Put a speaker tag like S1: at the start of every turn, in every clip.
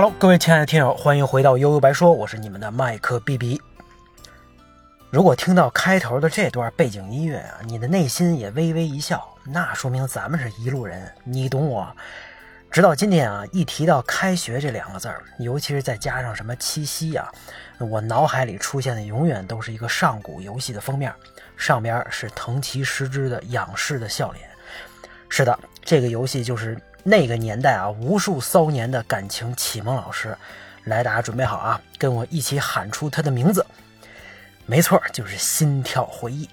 S1: Hello，各位亲爱的听友，欢迎回到悠悠白说，我是你们的麦克 B B。如果听到开头的这段背景音乐啊，你的内心也微微一笑，那说明咱们是一路人，你懂我。直到今天啊，一提到开学这两个字儿，尤其是再加上什么七夕啊，我脑海里出现的永远都是一个上古游戏的封面，上边是藤崎实之的仰视的笑脸。是的，这个游戏就是那个年代啊，无数骚年的感情启蒙老师。来，大家准备好啊，跟我一起喊出他的名字。没错，就是《心跳回忆》。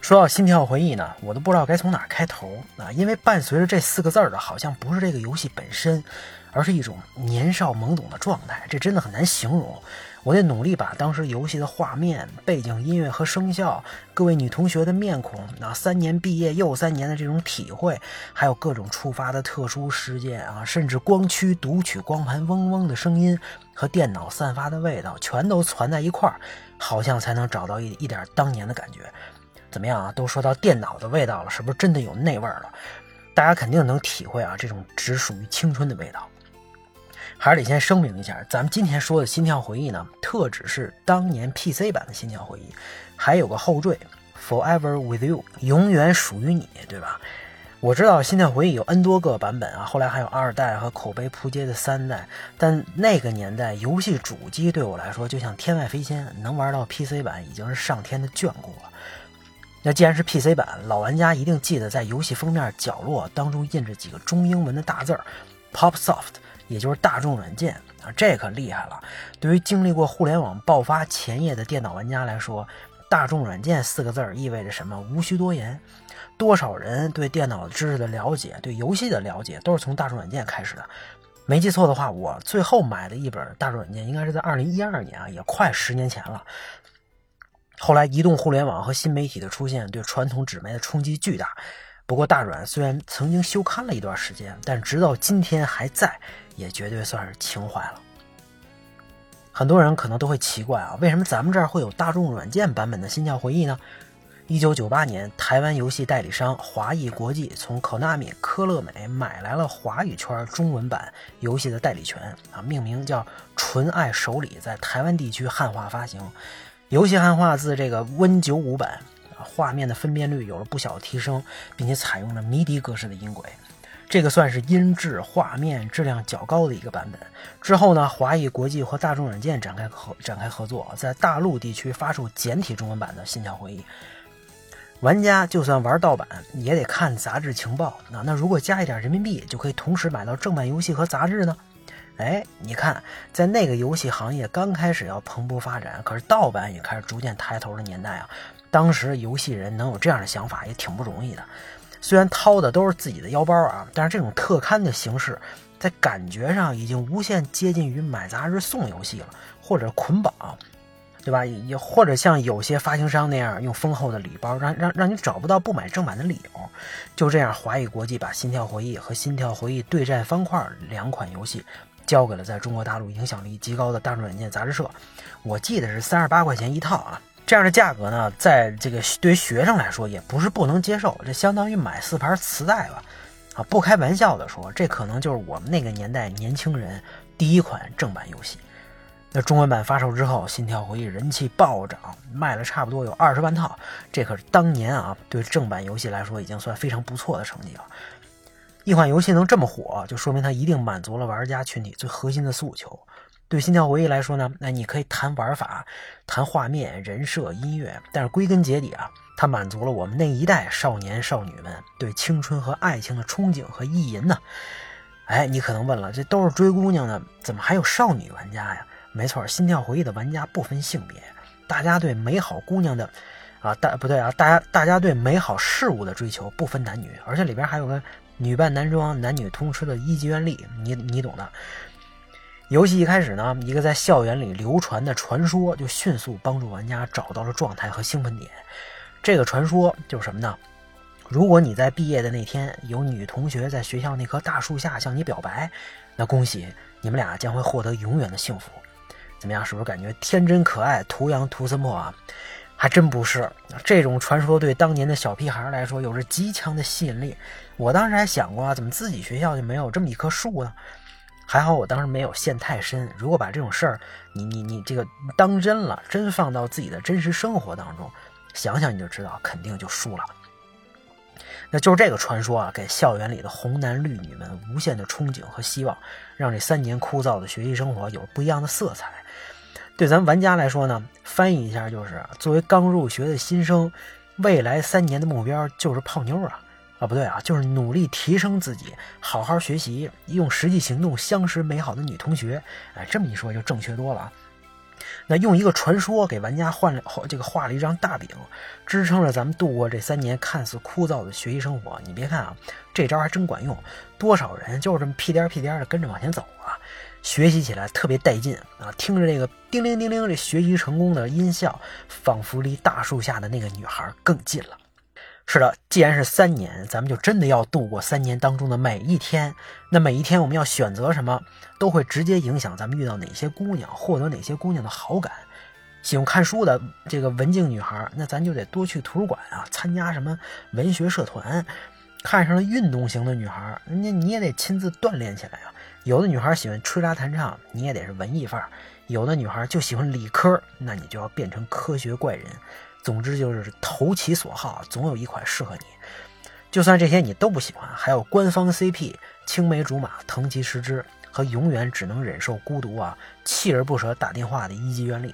S1: 说到《心跳回忆》呢，我都不知道该从哪开头啊，因为伴随着这四个字儿的，好像不是这个游戏本身，而是一种年少懵懂的状态，这真的很难形容。我得努力把当时游戏的画面、背景音乐和声效，各位女同学的面孔，啊，三年毕业又三年的这种体会，还有各种触发的特殊事件啊，甚至光驱读取光盘嗡嗡的声音和电脑散发的味道，全都攒在一块儿。好像才能找到一一点当年的感觉，怎么样啊？都说到电脑的味道了，是不是真的有那味儿了？大家肯定能体会啊，这种只属于青春的味道。还是得先声明一下，咱们今天说的心跳回忆呢，特指是当年 PC 版的心跳回忆，还有个后缀 Forever with You，永远属于你，对吧？我知道《心跳回忆》有 N 多个版本啊，后来还有二代和口碑扑街的三代。但那个年代，游戏主机对我来说就像天外飞仙，能玩到 PC 版已经是上天的眷顾了。那既然是 PC 版，老玩家一定记得在游戏封面角落当中印着几个中英文的大字儿 “PopSoft”，也就是大众软件啊，这可厉害了。对于经历过互联网爆发前夜的电脑玩家来说，“大众软件”四个字儿意味着什么？无需多言。多少人对电脑知识的了解，对游戏的了解，都是从大众软件开始的。没记错的话，我最后买的一本大众软件，应该是在二零一二年啊，也快十年前了。后来，移动互联网和新媒体的出现，对传统纸媒的冲击巨大。不过，大软虽然曾经休刊了一段时间，但直到今天还在，也绝对算是情怀了。很多人可能都会奇怪啊，为什么咱们这儿会有大众软件版本的《心跳回忆》呢？一九九八年，台湾游戏代理商华谊国际从 Konami 科乐美买来了华语圈中文版游戏的代理权啊，命名叫《纯爱手里》，在台湾地区汉化发行。游戏汉化自这个 Win 九五版啊，画面的分辨率有了不小提升，并且采用了迷笛格式的音轨，这个算是音质、画面质量较高的一个版本。之后呢，华谊国际和大众软件展开合展开合作，在大陆地区发售简体中文版的《心跳回忆》。玩家就算玩盗版，也得看杂志情报啊。那如果加一点人民币，就可以同时买到正版游戏和杂志呢？哎，你看，在那个游戏行业刚开始要蓬勃发展，可是盗版也开始逐渐抬头的年代啊。当时游戏人能有这样的想法也挺不容易的。虽然掏的都是自己的腰包啊，但是这种特刊的形式，在感觉上已经无限接近于买杂志送游戏了，或者捆绑。对吧？也或者像有些发行商那样，用丰厚的礼包，让让让你找不到不买正版的理由。就这样，华谊国际把《心跳回忆》和《心跳回忆对战方块》两款游戏交给了在中国大陆影响力极高的大众软件杂志社。我记得是三十八块钱一套啊，这样的价格呢，在这个对于学生来说也不是不能接受，这相当于买四盘磁带了啊！不开玩笑的说，这可能就是我们那个年代年轻人第一款正版游戏。那中文版发售之后，《心跳回忆》人气暴涨，卖了差不多有二十万套，这可是当年啊，对正版游戏来说已经算非常不错的成绩了。一款游戏能这么火，就说明它一定满足了玩家群体最核心的诉求。对《心跳回忆》来说呢，那你可以谈玩法、谈画面、人设、音乐，但是归根结底啊，它满足了我们那一代少年少女们对青春和爱情的憧憬和意淫呢。哎，你可能问了，这都是追姑娘的，怎么还有少女玩家呀？没错，心跳回忆的玩家不分性别，大家对美好姑娘的，啊，大不对啊，大家大家对美好事物的追求不分男女，而且里边还有个女扮男装、男女通吃的一级原力，你你懂的。游戏一开始呢，一个在校园里流传的传说就迅速帮助玩家找到了状态和兴奋点。这个传说就是什么呢？如果你在毕业的那天有女同学在学校那棵大树下向你表白，那恭喜你们俩将会获得永远的幸福。怎么样？是不是感觉天真可爱、图羊图森破啊？还真不是，这种传说对当年的小屁孩来说有着极强的吸引力。我当时还想过，怎么自己学校就没有这么一棵树呢？还好我当时没有陷太深。如果把这种事儿你你你这个当真了，真放到自己的真实生活当中，想想你就知道，肯定就输了。那就是这个传说啊，给校园里的红男绿女们无限的憧憬和希望，让这三年枯燥的学习生活有不一样的色彩。对咱玩家来说呢，翻译一下就是：作为刚入学的新生，未来三年的目标就是泡妞啊啊，不对啊，就是努力提升自己，好好学习，用实际行动相识美好的女同学。哎，这么一说就正确多了。那用一个传说给玩家换了这个画了一张大饼，支撑着咱们度过这三年看似枯燥的学习生活。你别看啊，这招还真管用，多少人就是这么屁颠屁颠的跟着往前走啊，学习起来特别带劲啊！听着这个叮铃叮铃这学习成功的音效，仿佛离大树下的那个女孩更近了。是的，既然是三年，咱们就真的要度过三年当中的每一天。那每一天我们要选择什么，都会直接影响咱们遇到哪些姑娘，获得哪些姑娘的好感。喜欢看书的这个文静女孩，那咱就得多去图书馆啊，参加什么文学社团。看上了运动型的女孩，人家你也得亲自锻炼起来啊。有的女孩喜欢吹拉弹唱，你也得是文艺范儿。有的女孩就喜欢理科，那你就要变成科学怪人。总之就是投其所好，总有一款适合你。就算这些你都不喜欢，还有官方 CP 青梅竹马藤崎实之和永远只能忍受孤独啊，锲而不舍打电话的一级原力。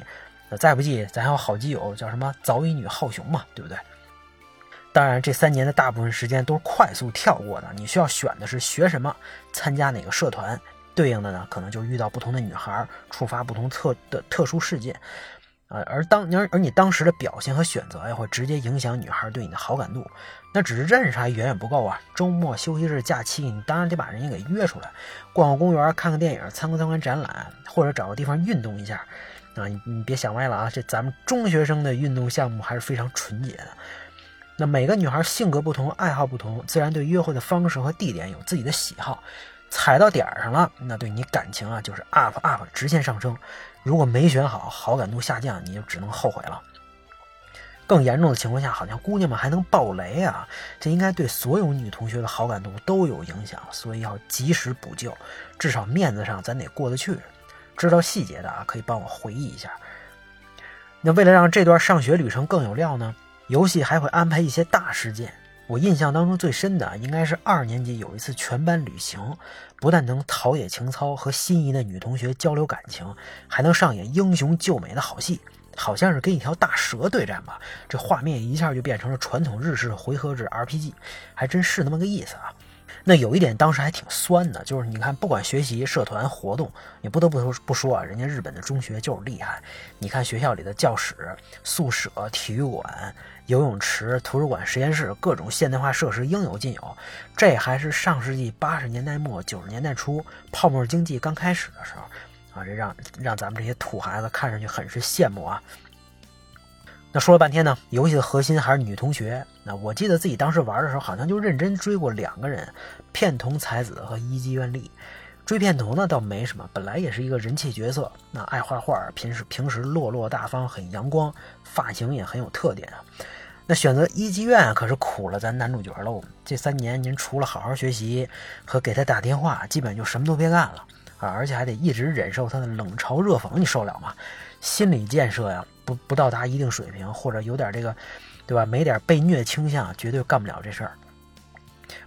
S1: 那再不济，咱还有好基友叫什么早乙女浩雄嘛，对不对？当然，这三年的大部分时间都是快速跳过的，你需要选的是学什么，参加哪个社团，对应的呢，可能就遇到不同的女孩，触发不同特的特殊事件。啊，而当而而你当时的表现和选择呀，会直接影响女孩对你的好感度。那只是认识还远远不够啊！周末、休息日、假期，你当然得把人家给约出来，逛逛公园，看看电影，参观参观展览，或者找个地方运动一下。啊，你你别想歪了啊！这咱们中学生的运动项目还是非常纯洁的。那每个女孩性格不同，爱好不同，自然对约会的方式和地点有自己的喜好。踩到点儿上了，那对你感情啊就是 up up 直线上升。如果没选好，好感度下降，你就只能后悔了。更严重的情况下，好像姑娘们还能爆雷啊！这应该对所有女同学的好感度都有影响，所以要及时补救，至少面子上咱得过得去。知道细节的啊，可以帮我回忆一下。那为了让这段上学旅程更有料呢，游戏还会安排一些大事件。我印象当中最深的应该是二年级有一次全班旅行，不但能陶冶情操和心仪的女同学交流感情，还能上演英雄救美的好戏，好像是跟一条大蛇对战吧。这画面一下就变成了传统日式回合制 RPG，还真是那么个意思啊。那有一点当时还挺酸的，就是你看，不管学习、社团活动，你不得不说不说啊，人家日本的中学就是厉害。你看学校里的教室、宿舍、体育馆、游泳池、图书馆、实验室，各种现代化设施应有尽有。这还是上世纪八十年代末九十年代初泡沫经济刚开始的时候啊，这让让咱们这些土孩子看上去很是羡慕啊。那说了半天呢，游戏的核心还是女同学。那我记得自己当时玩的时候，好像就认真追过两个人，片桐才子和伊姬愿丽。追片桐呢倒没什么，本来也是一个人气角色，那爱画画，平时平时落落大方，很阳光，发型也很有特点啊。那选择伊姬院可是苦了咱男主角喽。这三年您除了好好学习和给他打电话，基本就什么都别干了啊，而且还得一直忍受他的冷嘲热讽，你受了吗？心理建设呀。不不到达一定水平，或者有点这个，对吧？没点被虐倾向，绝对干不了这事儿。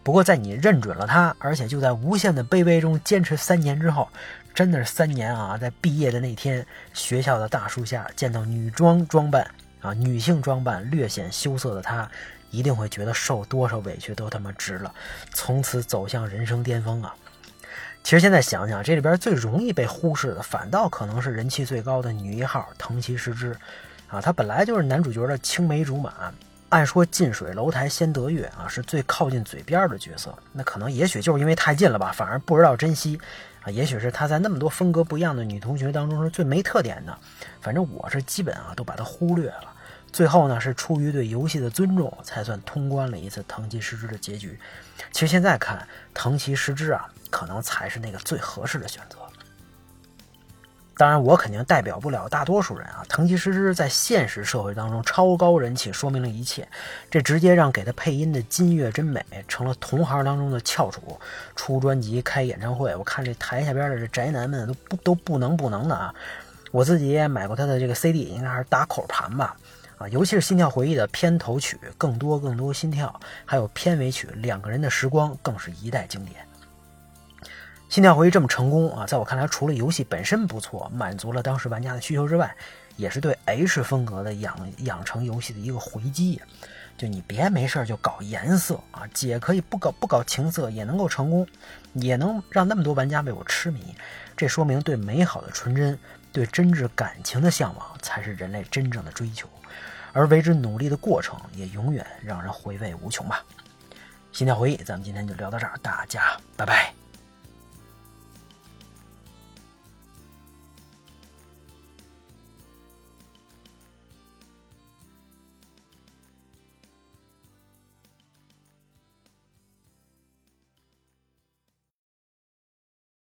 S1: 不过在你认准了他，而且就在无限的卑微中坚持三年之后，真的是三年啊！在毕业的那天，学校的大树下见到女装装扮啊，女性装扮略显羞涩的他，一定会觉得受多少委屈都他妈值了，从此走向人生巅峰啊！其实现在想想，这里边最容易被忽视的，反倒可能是人气最高的女一号藤崎实之，啊，她本来就是男主角的青梅竹马。按说近水楼台先得月啊，是最靠近嘴边的角色。那可能也许就是因为太近了吧，反而不知道珍惜啊。也许是她在那么多风格不一样的女同学当中是最没特点的。反正我是基本啊都把她忽略了。最后呢，是出于对游戏的尊重，才算通关了一次藤崎实之的结局。其实现在看藤崎实之啊。可能才是那个最合适的选择。当然，我肯定代表不了大多数人啊。藤吉诗诗在现实社会当中超高人气，说明了一切。这直接让给他配音的金月真美成了同行当中的翘楚。出专辑、开演唱会，我看这台下边的这宅男们都不都不能不能的啊！我自己也买过他的这个 CD，应该还是打口盘吧。啊，尤其是《心跳回忆》的片头曲《更多更多心跳》，还有片尾曲《两个人的时光》，更是一代经典。心跳回忆这么成功啊，在我看来，除了游戏本身不错，满足了当时玩家的需求之外，也是对 H 风格的养养成游戏的一个回击。就你别没事就搞颜色啊，姐可以不搞不搞情色也能够成功，也能让那么多玩家为我痴迷。这说明对美好的纯真、对真挚感情的向往才是人类真正的追求，而为之努力的过程也永远让人回味无穷吧。心跳回忆，咱们今天就聊到这儿，大家拜拜。